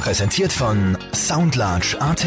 Präsentiert von Soundlarge AT.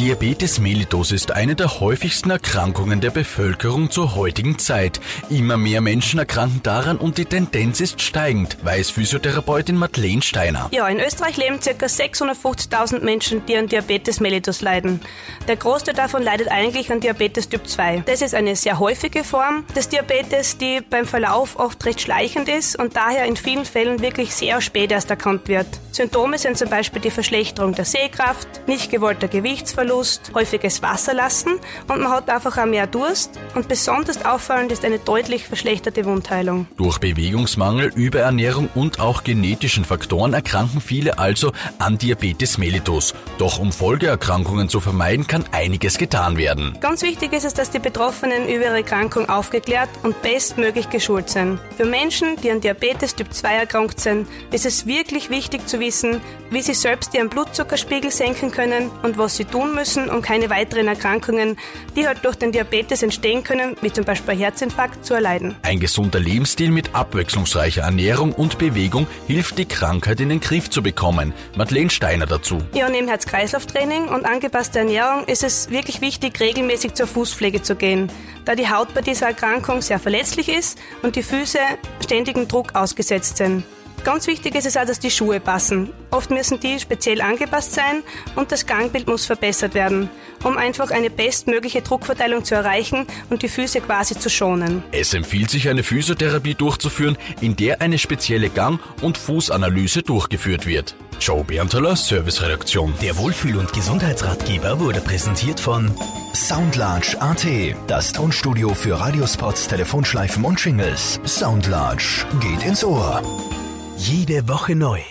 Diabetes mellitus ist eine der häufigsten Erkrankungen der Bevölkerung zur heutigen Zeit. Immer mehr Menschen erkranken daran und die Tendenz ist steigend, weiß Physiotherapeutin Madeleine Steiner. Ja, in Österreich leben ca. 650.000 Menschen, die an Diabetes mellitus leiden. Der Großteil davon leidet eigentlich an Diabetes Typ 2. Das ist eine sehr häufige Form des Diabetes, die beim Verlauf oft recht schleichend ist und daher in vielen Fällen wirklich sehr spät erst erkannt wird. Symptome sind zum Beispiel die Verschlechterung der Sehkraft, nicht gewollter Gewichtsverlust, häufiges Wasserlassen und man hat einfach auch mehr Durst und besonders auffallend ist eine deutlich verschlechterte Wundheilung. Durch Bewegungsmangel, Überernährung und auch genetischen Faktoren erkranken viele also an Diabetes mellitus. Doch um Folgeerkrankungen zu vermeiden, kann einiges getan werden. Ganz wichtig ist es, dass die Betroffenen über ihre Erkrankung aufgeklärt und bestmöglich geschult sind. Für Menschen, die an Diabetes Typ 2 erkrankt sind, ist es wirklich wichtig zu wissen, wie sie selbst ihren Blutzuckerspiegel senken können und was sie tun müssen, um keine weiteren Erkrankungen, die halt durch den Diabetes entstehen können, wie zum Beispiel Herzinfarkt, zu erleiden. Ein gesunder Lebensstil mit abwechslungsreicher Ernährung und Bewegung hilft, die Krankheit in den Griff zu bekommen. Madeleine Steiner dazu. Ja, neben Herz-Kreislauf-Training und angepasster Ernährung ist es wirklich wichtig, regelmäßig zur Fußpflege zu gehen, da die Haut bei dieser Erkrankung sehr verletzlich ist und die Füße ständigen Druck ausgesetzt sind. Ganz wichtig ist es auch, dass die Schuhe passen. Oft müssen die speziell angepasst sein und das Gangbild muss verbessert werden, um einfach eine bestmögliche Druckverteilung zu erreichen und die Füße quasi zu schonen. Es empfiehlt sich, eine Physiotherapie durchzuführen, in der eine spezielle Gang- und Fußanalyse durchgeführt wird. Joe Berntaler, Serviceredaktion. Der Wohlfühl- und Gesundheitsratgeber wurde präsentiert von Soundlarge AT. Das Tonstudio für Radiospots, Telefonschleifen und Jingles. Soundlarge geht ins Ohr. Jede Woche neu.